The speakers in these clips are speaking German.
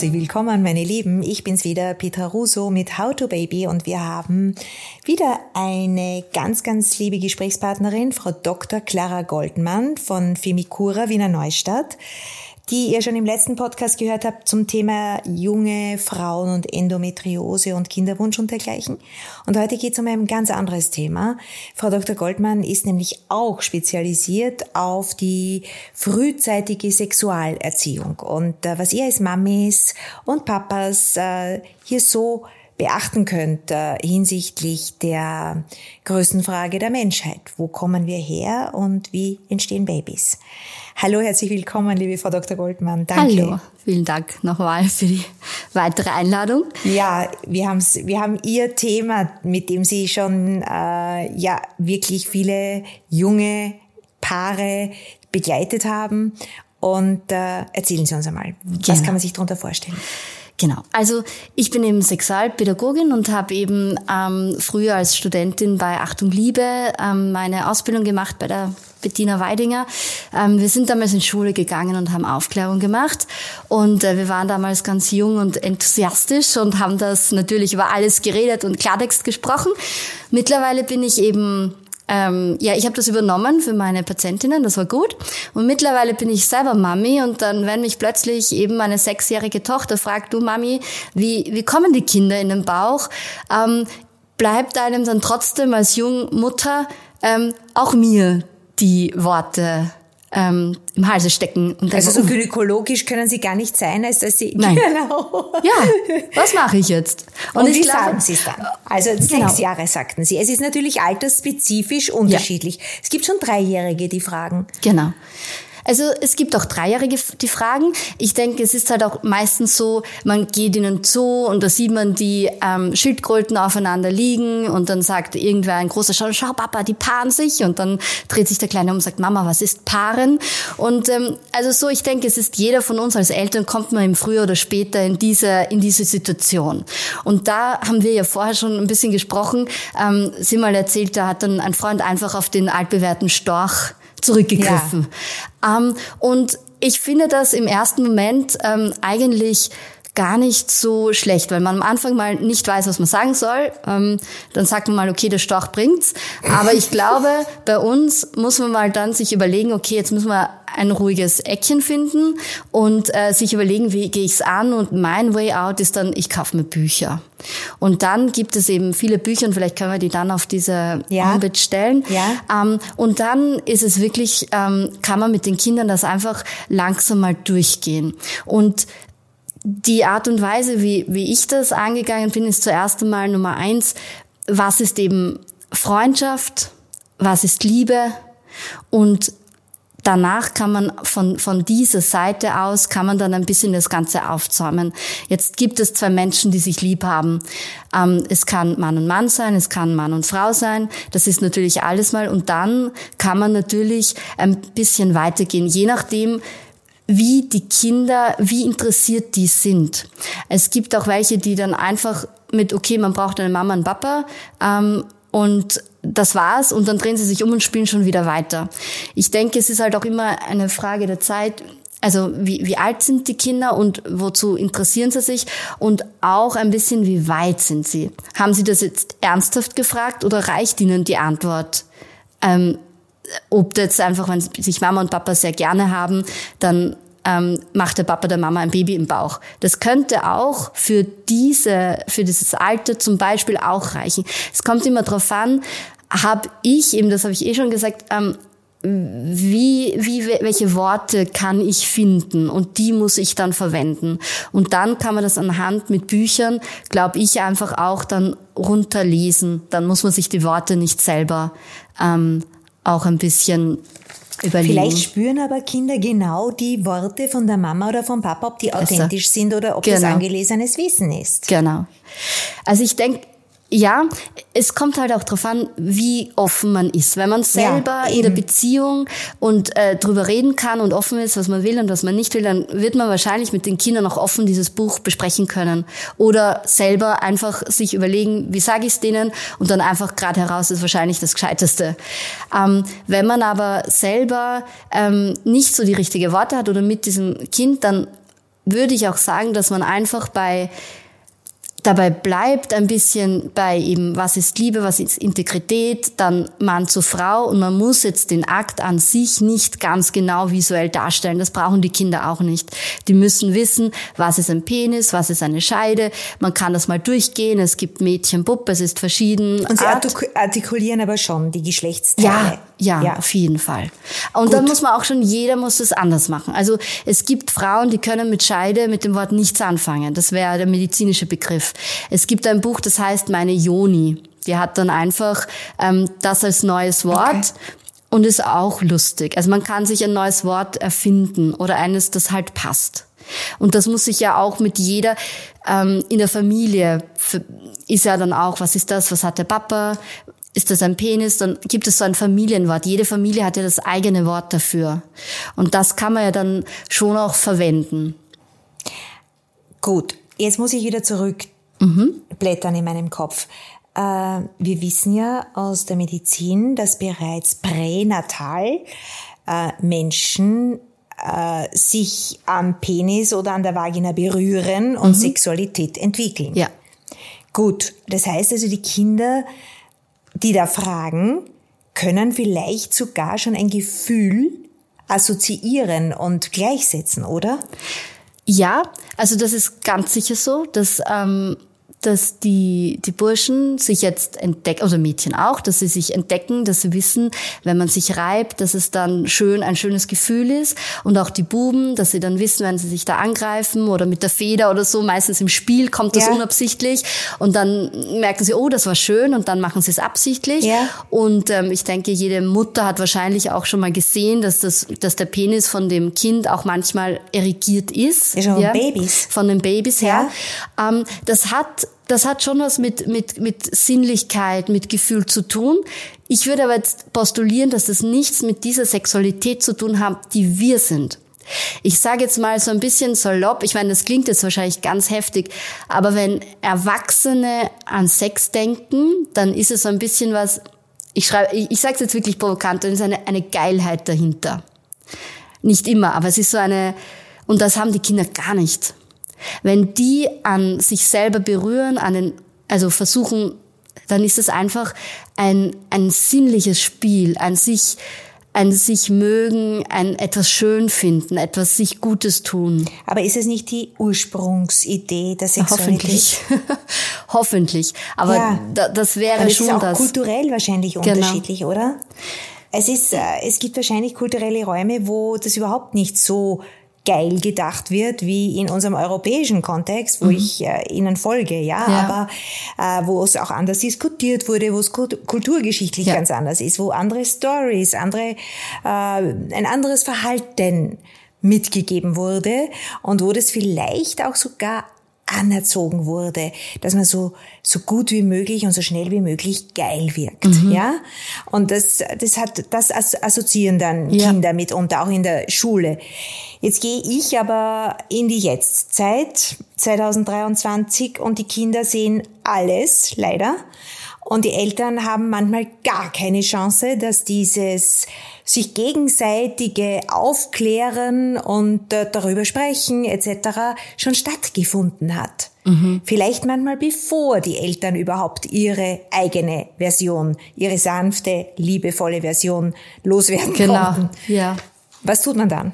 Herzlich willkommen, meine Lieben. Ich bin's wieder, Petra Russo mit How to Baby und wir haben wieder eine ganz, ganz liebe Gesprächspartnerin, Frau Dr. Clara Goldmann von Femicura Wiener Neustadt die ihr schon im letzten Podcast gehört habt zum Thema junge Frauen und Endometriose und Kinderwunsch und dergleichen. Und heute geht es um ein ganz anderes Thema. Frau Dr. Goldmann ist nämlich auch spezialisiert auf die frühzeitige Sexualerziehung. Und äh, was ihr als Mamis und Papas äh, hier so beachten könnt äh, hinsichtlich der größten Frage der Menschheit. Wo kommen wir her und wie entstehen Babys? Hallo, herzlich willkommen, liebe Frau Dr. Goldmann. Danke. Hallo, vielen Dank nochmal für die weitere Einladung. Ja, wir, haben's, wir haben Ihr Thema, mit dem Sie schon äh, ja wirklich viele junge Paare begleitet haben. Und äh, erzählen Sie uns einmal, genau. was kann man sich darunter vorstellen? Genau. Also ich bin eben Sexualpädagogin und habe eben ähm, früher als Studentin bei Achtung Liebe ähm, meine Ausbildung gemacht bei der Bettina Weidinger. Ähm, wir sind damals in Schule gegangen und haben Aufklärung gemacht. Und äh, wir waren damals ganz jung und enthusiastisch und haben das natürlich über alles geredet und Klartext gesprochen. Mittlerweile bin ich eben ähm, ja, ich habe das übernommen für meine Patientinnen, das war gut. Und mittlerweile bin ich selber Mami und dann, wenn mich plötzlich eben meine sechsjährige Tochter fragt, du Mami, wie, wie kommen die Kinder in den Bauch? Ähm, bleibt einem dann trotzdem als Jungmutter ähm, auch mir die Worte ähm, im Halse stecken. Und also so gynäkologisch können Sie gar nicht sein, als dass Sie... Nein. Genau. Ja, was mache ich jetzt? Und, Und wie sagen Sie es dann? Also genau. sechs Jahre sagten Sie. Es ist natürlich altersspezifisch unterschiedlich. Ja. Es gibt schon Dreijährige, die fragen. Genau. Also es gibt auch Dreijährige, die fragen. Ich denke, es ist halt auch meistens so, man geht in einen Zoo und da sieht man die ähm, Schildkröten aufeinander liegen und dann sagt irgendwer ein großer Schau, schau Papa, die paaren sich und dann dreht sich der Kleine um und sagt, Mama, was ist Paaren? Und ähm, also so, ich denke, es ist jeder von uns als Eltern kommt man im Frühjahr oder später in diese, in diese Situation. Und da haben wir ja vorher schon ein bisschen gesprochen. Ähm, Sie mal erzählt, da hat dann ein Freund einfach auf den altbewährten Storch zurückgegriffen. Ja. Ähm, und ich finde das im ersten Moment ähm, eigentlich gar nicht so schlecht, weil man am Anfang mal nicht weiß, was man sagen soll. Ähm, dann sagt man mal, okay, der Storch bringt's. Aber ich glaube, bei uns muss man mal dann sich überlegen, okay, jetzt müssen wir ein ruhiges Eckchen finden und äh, sich überlegen, wie gehe ich's an. Und mein Way out ist dann, ich kaufe mir Bücher. Und dann gibt es eben viele Bücher und vielleicht können wir die dann auf diese ja. Homepage stellen. Ja. Ähm, und dann ist es wirklich, ähm, kann man mit den Kindern das einfach langsam mal durchgehen. Und die Art und Weise, wie, wie ich das angegangen bin, ist zuerst einmal Nummer eins, was ist eben Freundschaft, was ist Liebe und danach kann man von, von dieser Seite aus, kann man dann ein bisschen das Ganze aufzäumen. Jetzt gibt es zwei Menschen, die sich lieb haben. Ähm, es kann Mann und Mann sein, es kann Mann und Frau sein. Das ist natürlich alles mal. Und dann kann man natürlich ein bisschen weitergehen, je nachdem, wie die Kinder, wie interessiert die sind. Es gibt auch welche, die dann einfach mit, okay, man braucht eine Mama und Papa ähm, und das war's und dann drehen sie sich um und spielen schon wieder weiter. Ich denke, es ist halt auch immer eine Frage der Zeit. Also wie, wie alt sind die Kinder und wozu interessieren sie sich und auch ein bisschen, wie weit sind sie? Haben sie das jetzt ernsthaft gefragt oder reicht ihnen die Antwort? Ähm, ob jetzt einfach, wenn sich Mama und Papa sehr gerne haben, dann ähm, macht der Papa der Mama ein Baby im Bauch. Das könnte auch für diese, für dieses Alter zum Beispiel auch reichen. Es kommt immer darauf an, habe ich eben, das habe ich eh schon gesagt, ähm, wie, wie, welche Worte kann ich finden und die muss ich dann verwenden. Und dann kann man das anhand mit Büchern, glaube ich, einfach auch dann runterlesen. Dann muss man sich die Worte nicht selber ähm, auch ein bisschen überlegen. Vielleicht spüren aber Kinder genau die Worte von der Mama oder vom Papa, ob die authentisch also, sind oder ob genau. das angelesenes Wissen ist. Genau. Also ich denke, ja, es kommt halt auch darauf an, wie offen man ist. Wenn man selber ja, in der Beziehung und äh, drüber reden kann und offen ist, was man will und was man nicht will, dann wird man wahrscheinlich mit den Kindern auch offen dieses Buch besprechen können. Oder selber einfach sich überlegen, wie sage ich es denen und dann einfach gerade heraus ist wahrscheinlich das Gescheiteste. Ähm, wenn man aber selber ähm, nicht so die richtige Worte hat oder mit diesem Kind, dann würde ich auch sagen, dass man einfach bei dabei bleibt ein bisschen bei eben, was ist Liebe, was ist Integrität, dann Mann zu Frau und man muss jetzt den Akt an sich nicht ganz genau visuell darstellen. Das brauchen die Kinder auch nicht. Die müssen wissen, was ist ein Penis, was ist eine Scheide. Man kann das mal durchgehen. Es gibt Mädchen, Bub, es ist verschieden. Und sie artikulieren aber schon die Geschlechtsteile. Ja, ja, ja. auf jeden Fall. Und Gut. dann muss man auch schon, jeder muss es anders machen. Also es gibt Frauen, die können mit Scheide, mit dem Wort nichts anfangen. Das wäre der medizinische Begriff. Es gibt ein Buch, das heißt Meine Joni. Die hat dann einfach ähm, das als neues Wort. Okay. Und ist auch lustig. Also man kann sich ein neues Wort erfinden oder eines, das halt passt. Und das muss sich ja auch mit jeder ähm, in der Familie ist ja dann auch, was ist das, was hat der Papa, ist das ein Penis, dann gibt es so ein Familienwort. Jede Familie hat ja das eigene Wort dafür. Und das kann man ja dann schon auch verwenden. Gut, jetzt muss ich wieder zurück mhm. blättern in meinem Kopf. Äh, wir wissen ja aus der Medizin, dass bereits pränatal äh, Menschen äh, sich am Penis oder an der Vagina berühren und mhm. Sexualität entwickeln. Ja. Gut, das heißt also, die Kinder, die da fragen, können vielleicht sogar schon ein Gefühl assoziieren und gleichsetzen, oder? Ja, also das ist ganz sicher so, dass ähm, dass die, die Burschen sich jetzt entdecken, oder Mädchen auch, dass sie sich entdecken, dass sie wissen, wenn man sich reibt, dass es dann schön, ein schönes Gefühl ist. Und auch die Buben, dass sie dann wissen, wenn sie sich da angreifen oder mit der Feder oder so, meistens im Spiel kommt das ja. unabsichtlich. Und dann merken sie, oh, das war schön und dann machen sie es absichtlich. Ja. Und ähm, ich denke, jede Mutter hat wahrscheinlich auch schon mal gesehen, dass, das, dass der Penis von dem Kind auch manchmal erigiert ist. Ja, schon ja, Babys. Von den Babys her. Ähm, das hat das hat schon was mit, mit, mit Sinnlichkeit, mit Gefühl zu tun. Ich würde aber jetzt postulieren, dass das nichts mit dieser Sexualität zu tun hat, die wir sind. Ich sage jetzt mal so ein bisschen salopp, ich meine, das klingt jetzt wahrscheinlich ganz heftig, aber wenn Erwachsene an Sex denken, dann ist es so ein bisschen was, ich schreibe, ich, ich sage es jetzt wirklich provokant, dann ist eine, eine Geilheit dahinter. Nicht immer, aber es ist so eine, und das haben die Kinder gar nicht. Wenn die an sich selber berühren, an den, also versuchen, dann ist es einfach ein, ein sinnliches Spiel, ein sich, ein sich mögen, ein etwas schön finden, etwas sich Gutes tun. Aber ist es nicht die Ursprungsidee der Sexualität? Hoffentlich. Hoffentlich. Aber ja. da, das wäre Aber schon das. Ist auch kulturell wahrscheinlich genau. unterschiedlich, oder? Es ist, äh, es gibt wahrscheinlich kulturelle Räume, wo das überhaupt nicht so geil gedacht wird, wie in unserem europäischen Kontext, wo mhm. ich äh, Ihnen folge, ja, ja. aber äh, wo es auch anders diskutiert wurde, wo es kulturgeschichtlich ja. ganz anders ist, wo andere Stories, andere, äh, ein anderes Verhalten mitgegeben wurde und wo das vielleicht auch sogar anerzogen wurde, dass man so, so gut wie möglich und so schnell wie möglich geil wirkt, mhm. ja. Und das, das hat, das assoziieren dann ja. Kinder mitunter, auch in der Schule. Jetzt gehe ich aber in die Jetztzeit, 2023, und die Kinder sehen alles, leider. Und die Eltern haben manchmal gar keine Chance, dass dieses sich gegenseitige Aufklären und äh, darüber sprechen etc. schon stattgefunden hat. Mhm. Vielleicht manchmal bevor die Eltern überhaupt ihre eigene Version, ihre sanfte, liebevolle Version loswerden genau. konnten. Ja. Was tut man dann?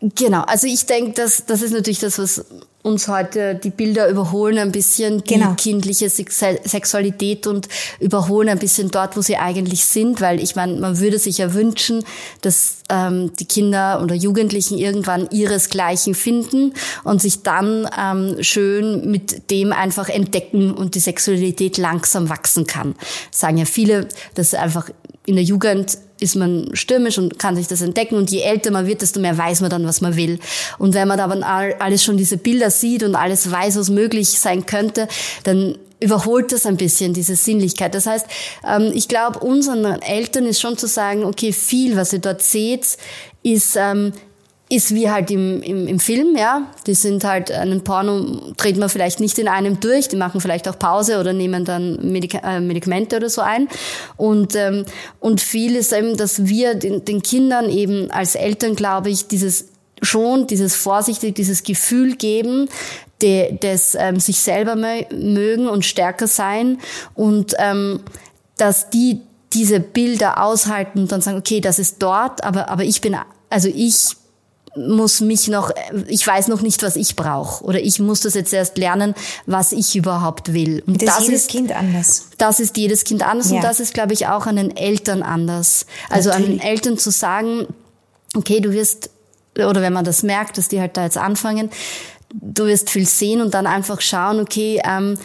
Genau, also ich denke, dass das ist natürlich das, was uns heute die Bilder überholen ein bisschen die genau. kindliche Sexualität und überholen ein bisschen dort, wo sie eigentlich sind, weil ich meine, man würde sich ja wünschen, dass ähm, die Kinder oder Jugendlichen irgendwann ihresgleichen finden und sich dann ähm, schön mit dem einfach entdecken und die Sexualität langsam wachsen kann. Das sagen ja viele, dass einfach in der Jugend ist man stürmisch und kann sich das entdecken und je älter man wird, desto mehr weiß man dann, was man will. Und wenn man aber alles schon diese Bilder sieht und alles weiß, was möglich sein könnte, dann überholt das ein bisschen, diese Sinnlichkeit. Das heißt, ähm, ich glaube, unseren Eltern ist schon zu sagen, okay, viel, was ihr dort seht, ist ähm, ist wie halt im, im, im Film, ja. Die sind halt, einen Porno dreht man vielleicht nicht in einem durch, die machen vielleicht auch Pause oder nehmen dann Medika äh, Medikamente oder so ein. Und, ähm, und viel ist eben, dass wir den, den Kindern eben als Eltern, glaube ich, dieses schon dieses vorsichtig, dieses Gefühl geben, de, des ähm, sich selber mögen und stärker sein und ähm, dass die diese Bilder aushalten und dann sagen, okay, das ist dort, aber, aber ich bin, also ich muss mich noch, ich weiß noch nicht, was ich brauche. Oder ich muss das jetzt erst lernen, was ich überhaupt will. Und das, das ist jedes Kind anders. Das ist jedes Kind anders ja. und das ist, glaube ich, auch an den Eltern anders. Also Natürlich. an den Eltern zu sagen, okay, du wirst, oder wenn man das merkt, dass die halt da jetzt anfangen, du wirst viel sehen und dann einfach schauen, okay, ähm,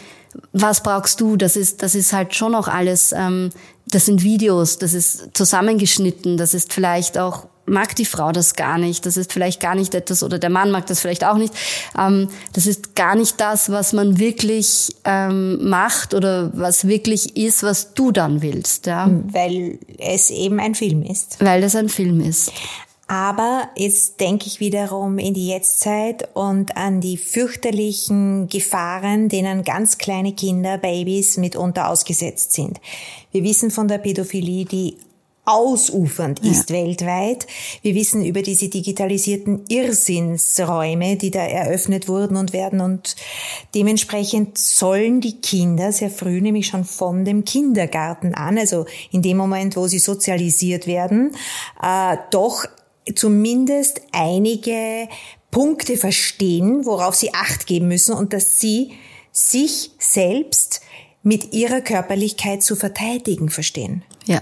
was brauchst du? Das ist, das ist halt schon auch alles, ähm, das sind Videos, das ist zusammengeschnitten, das ist vielleicht auch mag die Frau das gar nicht. Das ist vielleicht gar nicht etwas, oder der Mann mag das vielleicht auch nicht. Ähm, das ist gar nicht das, was man wirklich ähm, macht oder was wirklich ist, was du dann willst. Ja? Weil es eben ein Film ist. Weil es ein Film ist. Aber jetzt denke ich wiederum in die Jetztzeit und an die fürchterlichen Gefahren, denen ganz kleine Kinder, Babys mitunter ausgesetzt sind. Wir wissen von der Pädophilie, die ausufernd ist ja. weltweit. Wir wissen über diese digitalisierten Irrsinnsräume, die da eröffnet wurden und werden und dementsprechend sollen die Kinder sehr früh, nämlich schon von dem Kindergarten an, also in dem Moment, wo sie sozialisiert werden, äh, doch zumindest einige Punkte verstehen, worauf sie Acht geben müssen und dass sie sich selbst mit ihrer Körperlichkeit zu verteidigen verstehen. Ja.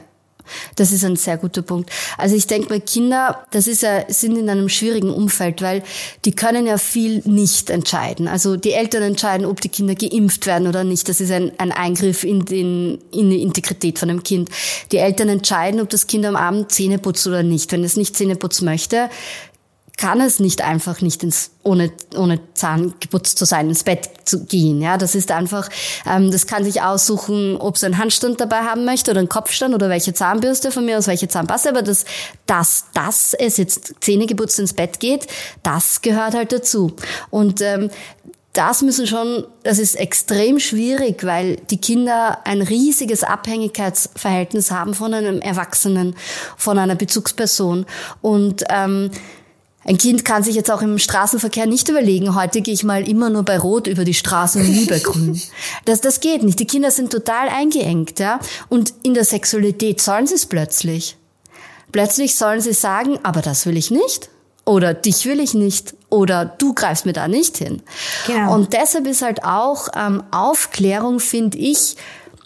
Das ist ein sehr guter Punkt. Also ich denke, bei Kinder, das ist ja, sind in einem schwierigen Umfeld, weil die können ja viel nicht entscheiden. Also die Eltern entscheiden, ob die Kinder geimpft werden oder nicht. Das ist ein, ein Eingriff in, den, in die Integrität von dem Kind. Die Eltern entscheiden, ob das Kind am Abend Zähne putzt oder nicht. Wenn es nicht Zähne putzen möchte, kann es nicht einfach nicht ins ohne ohne Zahn geputzt zu sein ins Bett zu gehen. Ja, das ist einfach, ähm, das kann sich aussuchen, ob es einen Handstand dabei haben möchte oder einen Kopfstand oder welche Zahnbürste von mir aus welche Zahnpaste. Aber das, dass dass es jetzt Zähne geputzt ins Bett geht, das gehört halt dazu. Und ähm, das müssen schon, das ist extrem schwierig, weil die Kinder ein riesiges Abhängigkeitsverhältnis haben von einem Erwachsenen, von einer Bezugsperson. Und ähm, ein Kind kann sich jetzt auch im Straßenverkehr nicht überlegen, heute gehe ich mal immer nur bei Rot über die Straße und nie bei Grün. Das, das geht nicht. Die Kinder sind total eingeengt, ja. Und in der Sexualität sollen sie es plötzlich. Plötzlich sollen sie sagen, aber das will ich nicht. Oder dich will ich nicht. Oder du greifst mir da nicht hin. Genau. Und deshalb ist halt auch ähm, Aufklärung, finde ich,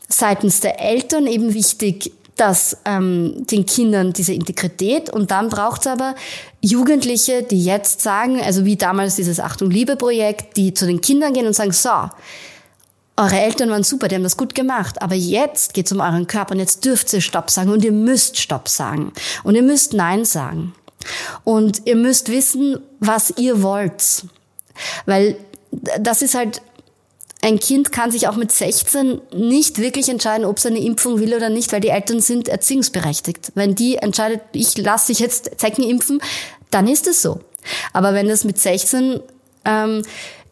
seitens der Eltern eben wichtig, dass ähm, den Kindern diese Integrität und dann braucht es aber Jugendliche, die jetzt sagen, also wie damals dieses Achtung Liebe Projekt, die zu den Kindern gehen und sagen, so, eure Eltern waren super, die haben das gut gemacht, aber jetzt geht's um euren Körper und jetzt dürft ihr Stopp sagen und ihr müsst Stopp sagen und ihr müsst Nein sagen. Und ihr müsst wissen, was ihr wollt, weil das ist halt ein Kind kann sich auch mit 16 nicht wirklich entscheiden, ob es eine Impfung will oder nicht, weil die Eltern sind erziehungsberechtigt. Wenn die entscheidet, ich lasse sich jetzt Zecken impfen, dann ist es so. Aber wenn das mit 16 ähm,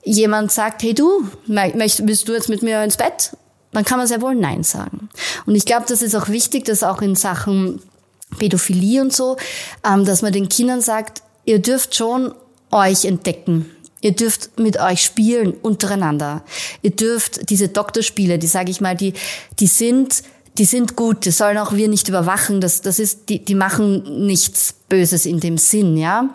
jemand sagt, hey du, möchtest, du jetzt mit mir ins Bett? Dann kann man sehr wohl Nein sagen. Und ich glaube, das ist auch wichtig, dass auch in Sachen Pädophilie und so, ähm, dass man den Kindern sagt, ihr dürft schon euch entdecken Ihr dürft mit euch spielen untereinander. Ihr dürft diese Doktorspiele, die sage ich mal, die, die sind, die sind gut. Die sollen auch wir nicht überwachen. Das, das ist, die, die machen nichts Böses in dem Sinn, ja.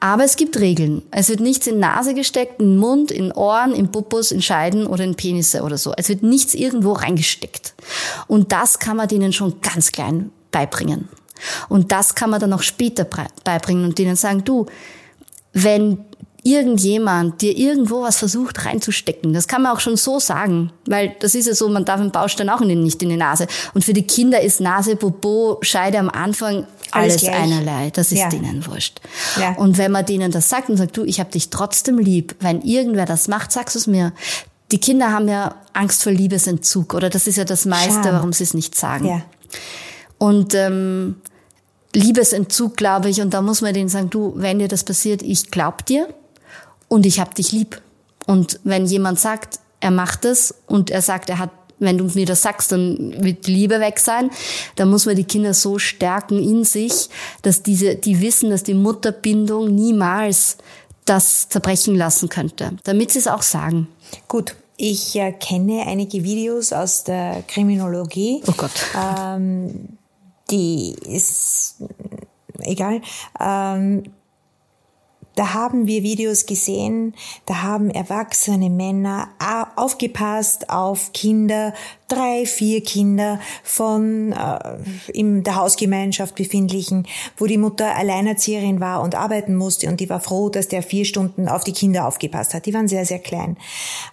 Aber es gibt Regeln. Es wird nichts in Nase gesteckt, in Mund, in Ohren, in Pupus, in Scheiden oder in Penisse oder so. Es wird nichts irgendwo reingesteckt. Und das kann man denen schon ganz klein beibringen. Und das kann man dann auch später beibringen und denen sagen, du, wenn irgendjemand dir irgendwo was versucht reinzustecken. Das kann man auch schon so sagen, weil das ist ja so, man darf einen Baustein auch nicht in die Nase. Und für die Kinder ist Nase, Popo, Scheide am Anfang alles, alles einerlei. Das ist ja. denen wurscht. Ja. Und wenn man denen das sagt und sagt, du, ich hab dich trotzdem lieb, wenn irgendwer das macht, sagst du es mir. Die Kinder haben ja Angst vor Liebesentzug oder das ist ja das meiste, Scham. warum sie es nicht sagen. Ja. Und ähm, Liebesentzug, glaube ich, und da muss man denen sagen, du, wenn dir das passiert, ich glaub dir, und ich hab dich lieb. Und wenn jemand sagt, er macht es und er sagt, er hat wenn du mir das sagst, dann wird die Liebe weg sein. Da muss man die Kinder so stärken in sich, dass diese, die wissen, dass die Mutterbindung niemals das zerbrechen lassen könnte, damit sie es auch sagen. Gut, ich äh, kenne einige Videos aus der Kriminologie. Oh Gott. Ähm, die ist egal. Ähm, da haben wir Videos gesehen, da haben erwachsene Männer aufgepasst auf Kinder, drei, vier Kinder von äh, in der Hausgemeinschaft befindlichen, wo die Mutter Alleinerzieherin war und arbeiten musste und die war froh, dass der vier Stunden auf die Kinder aufgepasst hat. Die waren sehr, sehr klein.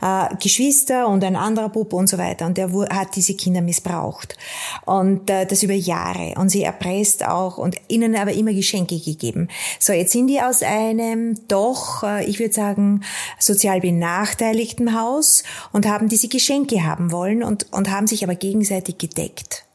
Äh, Geschwister und ein anderer Bub und so weiter. Und der hat diese Kinder missbraucht. Und äh, das über Jahre. Und sie erpresst auch und ihnen aber immer Geschenke gegeben. So, jetzt sind die aus einem doch, äh, ich würde sagen, sozial benachteiligten Haus und haben diese Geschenke haben wollen und, und haben sich aber gegenseitig gedeckt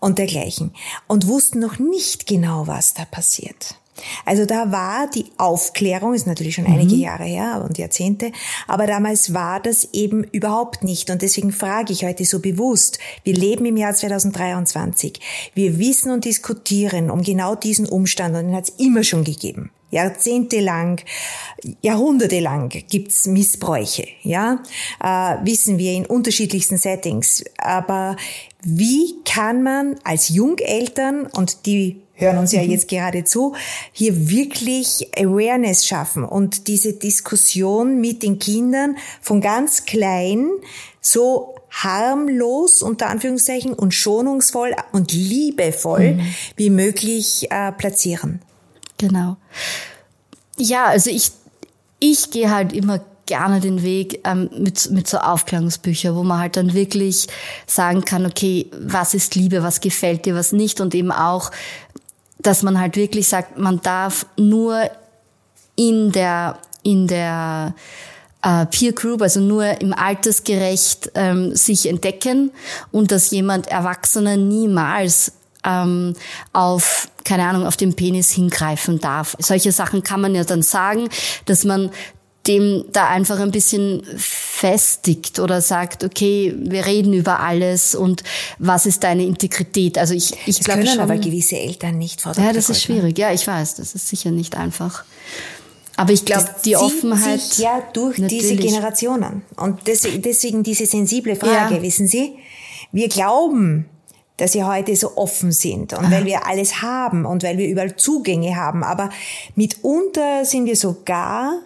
und dergleichen und wussten noch nicht genau, was da passiert. Also da war die Aufklärung, ist natürlich schon einige mhm. Jahre her und Jahrzehnte, aber damals war das eben überhaupt nicht. Und deswegen frage ich heute so bewusst, wir leben im Jahr 2023, wir wissen und diskutieren um genau diesen Umstand und den hat es immer schon gegeben. Jahrzehntelang, jahrhundertelang gibt's Missbräuche, ja, äh, wissen wir in unterschiedlichsten Settings. Aber wie kann man als Jungeltern und die hören uns ja mhm. jetzt gerade zu, hier wirklich Awareness schaffen und diese Diskussion mit den Kindern von ganz klein so harmlos unter Anführungszeichen und schonungsvoll und liebevoll mhm. wie möglich äh, platzieren. Genau. Ja, also ich, ich gehe halt immer gerne den Weg ähm, mit, mit so Aufklärungsbüchern, wo man halt dann wirklich sagen kann, okay, was ist Liebe, was gefällt dir, was nicht und eben auch, dass man halt wirklich sagt, man darf nur in der, in der äh, Peer Group, also nur im Altersgerecht ähm, sich entdecken und dass jemand Erwachsener niemals ähm, auf, keine Ahnung, auf den Penis hingreifen darf. Solche Sachen kann man ja dann sagen, dass man dem da einfach ein bisschen festigt oder sagt, okay, wir reden über alles und was ist deine Integrität? Also ich, ich glaube können schon, aber gewisse Eltern nicht, Dr. Ja, das ist schwierig. Ja, ich weiß, das ist sicher nicht einfach. Aber ich glaube, die Offenheit. Sich ja, durch natürlich. diese Generationen. Und deswegen diese sensible Frage, ja. wissen Sie? Wir glauben, dass sie heute so offen sind und weil wir alles haben und weil wir überall Zugänge haben. Aber mitunter sind wir sogar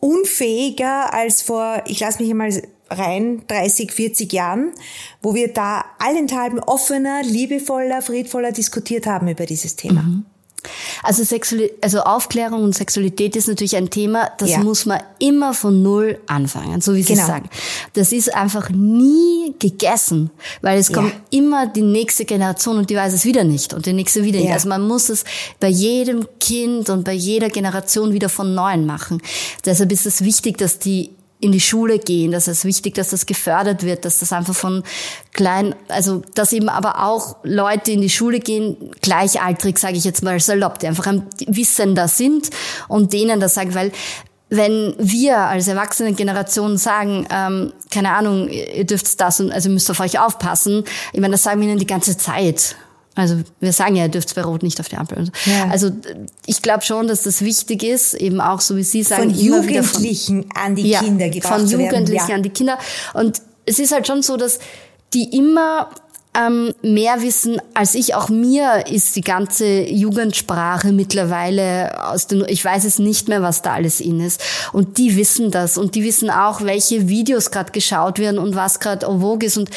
unfähiger als vor, ich lasse mich einmal rein, 30, 40 Jahren, wo wir da allenthalben offener, liebevoller, friedvoller diskutiert haben über dieses Thema. Mhm. Also, Sexuali also Aufklärung und Sexualität ist natürlich ein Thema, das ja. muss man immer von Null anfangen, so wie Sie genau. sagen. Das ist einfach nie gegessen, weil es ja. kommt immer die nächste Generation und die weiß es wieder nicht und die nächste wieder nicht. Also man muss es bei jedem Kind und bei jeder Generation wieder von Neuem machen. Deshalb ist es wichtig, dass die in die Schule gehen. Das ist wichtig, dass das gefördert wird, dass das einfach von klein, also dass eben aber auch Leute in die Schule gehen, gleichaltrig, sage ich jetzt mal salopp, die einfach ein Wissender sind und denen das sagen, weil wenn wir als erwachsene Generation sagen, ähm, keine Ahnung, ihr dürft das und also müsst auf euch aufpassen, ich meine, das sagen wir ihnen die ganze Zeit. Also wir sagen ja, ihr dürft bei Rot nicht auf die Ampel. Ja. Also ich glaube schon, dass das wichtig ist, eben auch so wie Sie sagen. Von Jugendlichen von, an die ja, Kinder gebracht Von Jugendlichen ja. an die Kinder. Und es ist halt schon so, dass die immer ähm, mehr wissen als ich. Auch mir ist die ganze Jugendsprache mittlerweile aus den, ich weiß es nicht mehr, was da alles in ist. Und die wissen das und die wissen auch, welche Videos gerade geschaut werden und was gerade en vogue ist. Und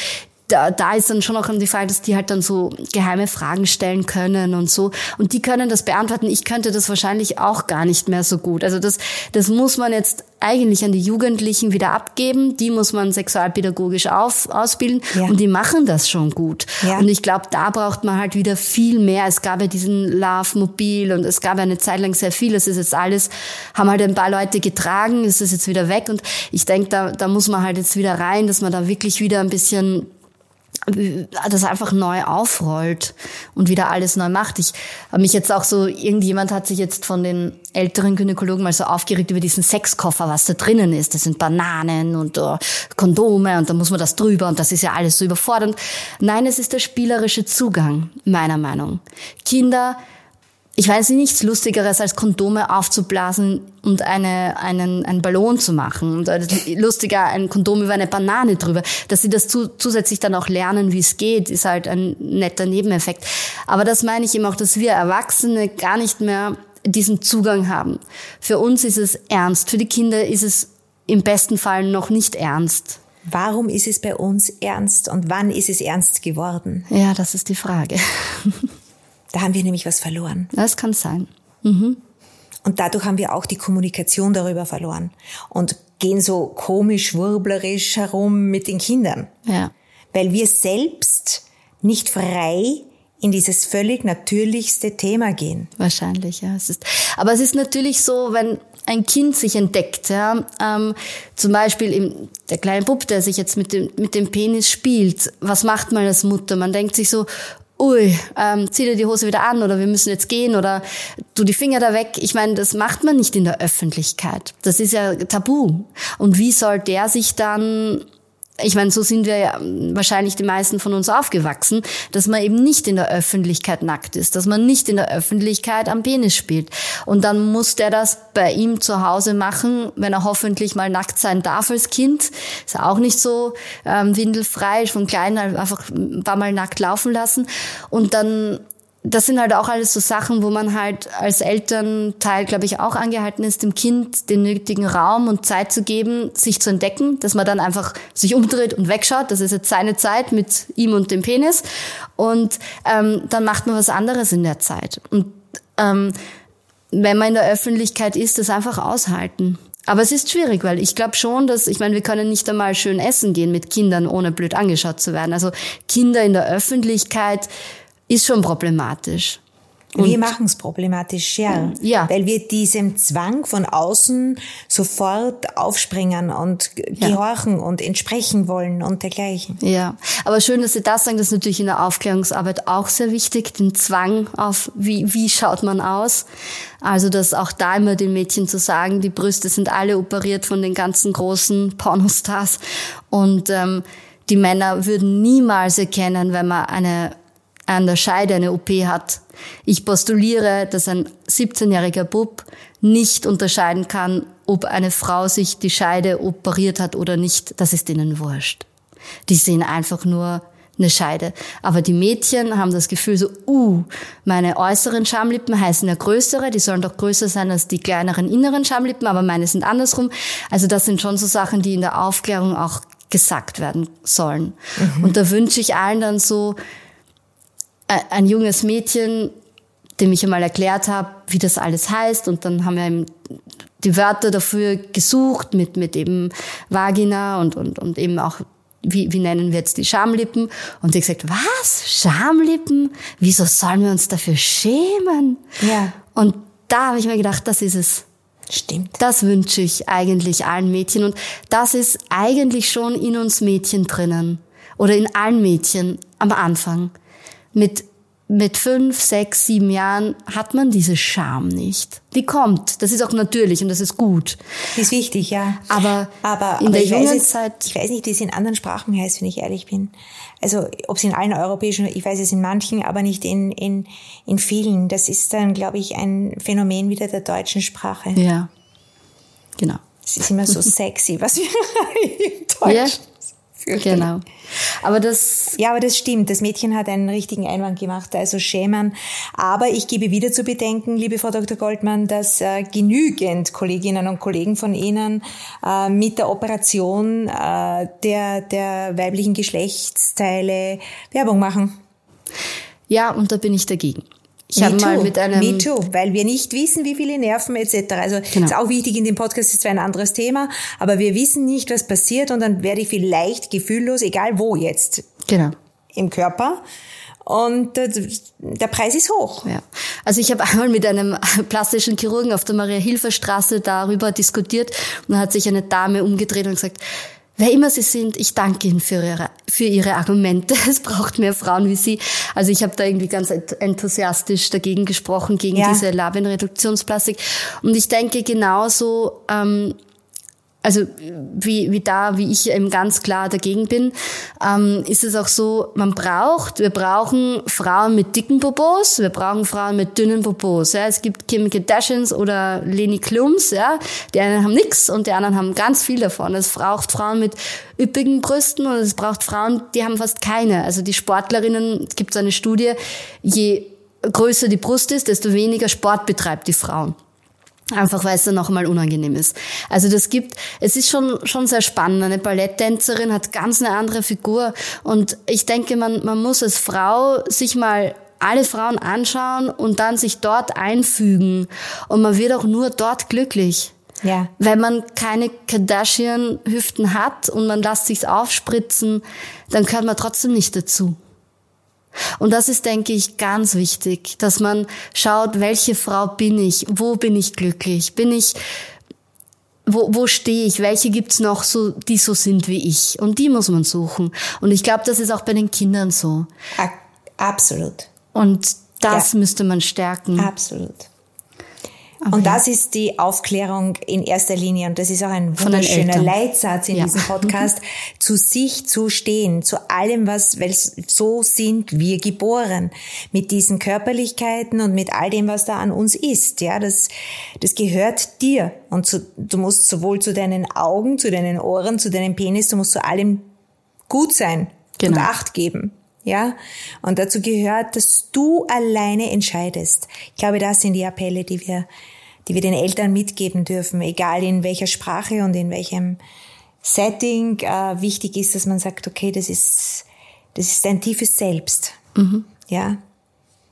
da, da ist dann schon auch die Frage, dass die halt dann so geheime Fragen stellen können und so. Und die können das beantworten. Ich könnte das wahrscheinlich auch gar nicht mehr so gut. Also das, das muss man jetzt eigentlich an die Jugendlichen wieder abgeben. Die muss man sexualpädagogisch auf, ausbilden ja. und die machen das schon gut. Ja. Und ich glaube, da braucht man halt wieder viel mehr. Es gab ja diesen Love Mobil und es gab ja eine Zeit lang sehr viel. Es ist jetzt alles, haben halt ein paar Leute getragen, es ist jetzt wieder weg und ich denke, da, da muss man halt jetzt wieder rein, dass man da wirklich wieder ein bisschen das einfach neu aufrollt und wieder alles neu macht. Ich habe mich jetzt auch so, irgendjemand hat sich jetzt von den älteren Gynäkologen mal so aufgeregt über diesen Sexkoffer, was da drinnen ist. Das sind Bananen und uh, Kondome und da muss man das drüber und das ist ja alles so überfordernd. Nein, es ist der spielerische Zugang, meiner Meinung. Kinder ich weiß nichts Lustigeres, als Kondome aufzublasen und eine, einen, einen Ballon zu machen. Und lustiger, ein Kondom über eine Banane drüber. Dass sie das zu, zusätzlich dann auch lernen, wie es geht, ist halt ein netter Nebeneffekt. Aber das meine ich eben auch, dass wir Erwachsene gar nicht mehr diesen Zugang haben. Für uns ist es ernst. Für die Kinder ist es im besten Fall noch nicht ernst. Warum ist es bei uns ernst und wann ist es ernst geworden? Ja, das ist die Frage. Da haben wir nämlich was verloren. Das kann sein. Mhm. Und dadurch haben wir auch die Kommunikation darüber verloren und gehen so komisch, wurblerisch herum mit den Kindern. Ja. Weil wir selbst nicht frei in dieses völlig natürlichste Thema gehen. Wahrscheinlich, ja. Es ist, aber es ist natürlich so, wenn ein Kind sich entdeckt, ja, ähm, zum Beispiel im, der kleine Bub, der sich jetzt mit dem, mit dem Penis spielt, was macht man als Mutter? Man denkt sich so, ui, ähm, zieh dir die Hose wieder an oder wir müssen jetzt gehen oder du die Finger da weg. Ich meine, das macht man nicht in der Öffentlichkeit. Das ist ja tabu. Und wie soll der sich dann ich meine, so sind wir ja wahrscheinlich die meisten von uns aufgewachsen, dass man eben nicht in der Öffentlichkeit nackt ist, dass man nicht in der Öffentlichkeit am Penis spielt. Und dann muss der das bei ihm zu Hause machen, wenn er hoffentlich mal nackt sein darf als Kind. Ist auch nicht so ähm, windelfrei, von klein einfach ein paar Mal nackt laufen lassen. Und dann das sind halt auch alles so Sachen, wo man halt als Elternteil, glaube ich, auch angehalten ist, dem Kind den nötigen Raum und Zeit zu geben, sich zu entdecken, dass man dann einfach sich umdreht und wegschaut. Das ist jetzt seine Zeit mit ihm und dem Penis. Und ähm, dann macht man was anderes in der Zeit. Und ähm, wenn man in der Öffentlichkeit ist, das einfach aushalten. Aber es ist schwierig, weil ich glaube schon, dass, ich meine, wir können nicht einmal schön essen gehen mit Kindern, ohne blöd angeschaut zu werden. Also Kinder in der Öffentlichkeit ist schon problematisch. Und wir machen es problematisch, ja. ja. Weil wir diesem Zwang von außen sofort aufspringen und gehorchen ja. und entsprechen wollen und dergleichen. Ja, aber schön, dass Sie das sagen. Das ist natürlich in der Aufklärungsarbeit auch sehr wichtig, den Zwang auf, wie, wie schaut man aus. Also, dass auch da immer den Mädchen zu sagen, die Brüste sind alle operiert von den ganzen großen Pornostars und ähm, die Männer würden niemals erkennen, wenn man eine an der Scheide eine OP hat. Ich postuliere, dass ein 17-jähriger Bub nicht unterscheiden kann, ob eine Frau sich die Scheide operiert hat oder nicht. Das ist ihnen wurscht. Die sehen einfach nur eine Scheide. Aber die Mädchen haben das Gefühl so, uh, meine äußeren Schamlippen heißen ja größere, die sollen doch größer sein als die kleineren inneren Schamlippen, aber meine sind andersrum. Also das sind schon so Sachen, die in der Aufklärung auch gesagt werden sollen. Mhm. Und da wünsche ich allen dann so, ein junges Mädchen, dem ich einmal erklärt habe, wie das alles heißt. Und dann haben wir eben die Wörter dafür gesucht mit, mit eben Vagina und, und, und eben auch, wie, wie nennen wir jetzt die Schamlippen? Und sie gesagt, was? Schamlippen? Wieso sollen wir uns dafür schämen? Ja. Und da habe ich mir gedacht, das ist es. Stimmt. Das wünsche ich eigentlich allen Mädchen. Und das ist eigentlich schon in uns Mädchen drinnen. Oder in allen Mädchen am Anfang mit mit fünf, sechs, sieben Jahren hat man diese Scham nicht. Die kommt. Das ist auch natürlich und das ist gut. Die ist wichtig, ja. Aber, aber in aber der jungen jetzt, Zeit. Ich weiß nicht, wie es in anderen Sprachen heißt, wenn ich ehrlich bin. Also, ob es in allen europäischen, ich weiß es in manchen, aber nicht in, in, in vielen. Das ist dann, glaube ich, ein Phänomen wieder der deutschen Sprache. Ja. Genau. Es ist immer so sexy, was wir im Deutschen ja. Genau. Aber das. Ja, aber das stimmt. Das Mädchen hat einen richtigen Einwand gemacht, also schämen. Aber ich gebe wieder zu bedenken, liebe Frau Dr. Goldmann, dass äh, genügend Kolleginnen und Kollegen von Ihnen äh, mit der Operation äh, der, der weiblichen Geschlechtsteile Werbung machen. Ja, und da bin ich dagegen. Ich habe mal mit einem. Me too, weil wir nicht wissen, wie viele Nerven etc. Also genau. ist auch wichtig in dem Podcast, ist zwar ein anderes Thema, aber wir wissen nicht, was passiert und dann werde ich vielleicht gefühllos, egal wo jetzt. Genau. Im Körper. Und der Preis ist hoch. Ja. Also ich habe einmal mit einem plastischen Chirurgen auf der Maria-Hilfer-Straße darüber diskutiert und dann hat sich eine Dame umgedreht und gesagt, wer immer sie sind, ich danke ihnen für ihre, für ihre Argumente. Es braucht mehr Frauen wie sie. Also ich habe da irgendwie ganz enthusiastisch dagegen gesprochen, gegen ja. diese Labelreduktionsplastik. Und ich denke genauso, ähm, also wie, wie da, wie ich eben ganz klar dagegen bin, ähm, ist es auch so, man braucht, wir brauchen Frauen mit dicken Popos, wir brauchen Frauen mit dünnen Popos. Ja. Es gibt Kim Kardashians oder Leni Klums, ja. Die einen haben nix und die anderen haben ganz viel davon. Es braucht Frauen mit üppigen Brüsten und es braucht Frauen, die haben fast keine. Also die Sportlerinnen, es gibt so eine Studie, je größer die Brust ist, desto weniger Sport betreibt die Frauen. Einfach weil es dann nochmal unangenehm ist. Also das gibt, es ist schon, schon sehr spannend. Eine Balletttänzerin hat ganz eine andere Figur. Und ich denke, man, man muss als Frau sich mal alle Frauen anschauen und dann sich dort einfügen. Und man wird auch nur dort glücklich. Ja. Wenn man keine Kardashian-Hüften hat und man lässt sich's aufspritzen, dann gehört man trotzdem nicht dazu. Und das ist, denke ich, ganz wichtig, dass man schaut, welche Frau bin ich, wo bin ich glücklich, bin ich, wo, wo stehe ich, welche gibt's noch so, die so sind wie ich. Und die muss man suchen. Und ich glaube, das ist auch bei den Kindern so. Absolut. Und das ja. müsste man stärken. Absolut. Okay. Und das ist die Aufklärung in erster Linie. Und das ist auch ein wunderschöner Leitsatz in ja. diesem Podcast. zu sich zu stehen, zu allem, was, weil so sind wir geboren. Mit diesen Körperlichkeiten und mit all dem, was da an uns ist. Ja, das, das gehört dir. Und zu, du musst sowohl zu deinen Augen, zu deinen Ohren, zu deinem Penis, du musst zu allem gut sein genau. und Acht geben. Ja, und dazu gehört, dass du alleine entscheidest. Ich glaube, das sind die Appelle, die wir, die wir den Eltern mitgeben dürfen, egal in welcher Sprache und in welchem Setting. Äh, wichtig ist, dass man sagt, okay, das ist, das ist dein tiefes Selbst. Mhm. Ja,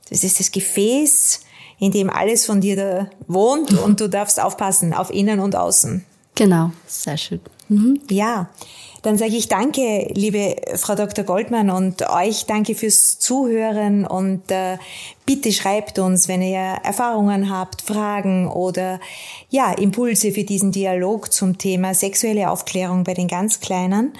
das ist das Gefäß, in dem alles von dir da wohnt und du darfst aufpassen auf Innen und Außen. Genau, sehr schön. Mhm. Ja. Dann sage ich danke, liebe Frau Dr. Goldmann und euch danke fürs Zuhören und äh, bitte schreibt uns, wenn ihr Erfahrungen habt, Fragen oder ja, Impulse für diesen Dialog zum Thema sexuelle Aufklärung bei den ganz Kleinen.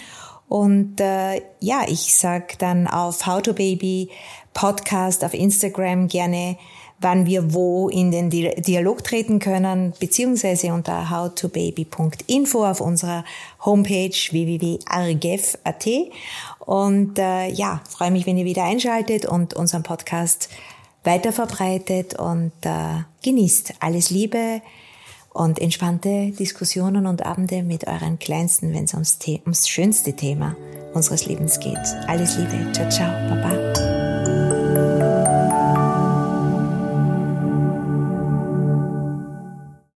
Und äh, ja, ich sag dann auf How to Baby Podcast auf Instagram gerne wann wir wo in den Dialog treten können, beziehungsweise unter howtobaby.info auf unserer Homepage www.argef.at. Und äh, ja, freue mich, wenn ihr wieder einschaltet und unseren Podcast weiter verbreitet und äh, genießt. Alles Liebe und entspannte Diskussionen und Abende mit euren Kleinsten, wenn es ums, ums schönste Thema unseres Lebens geht. Alles Liebe. Ciao, ciao. Baba.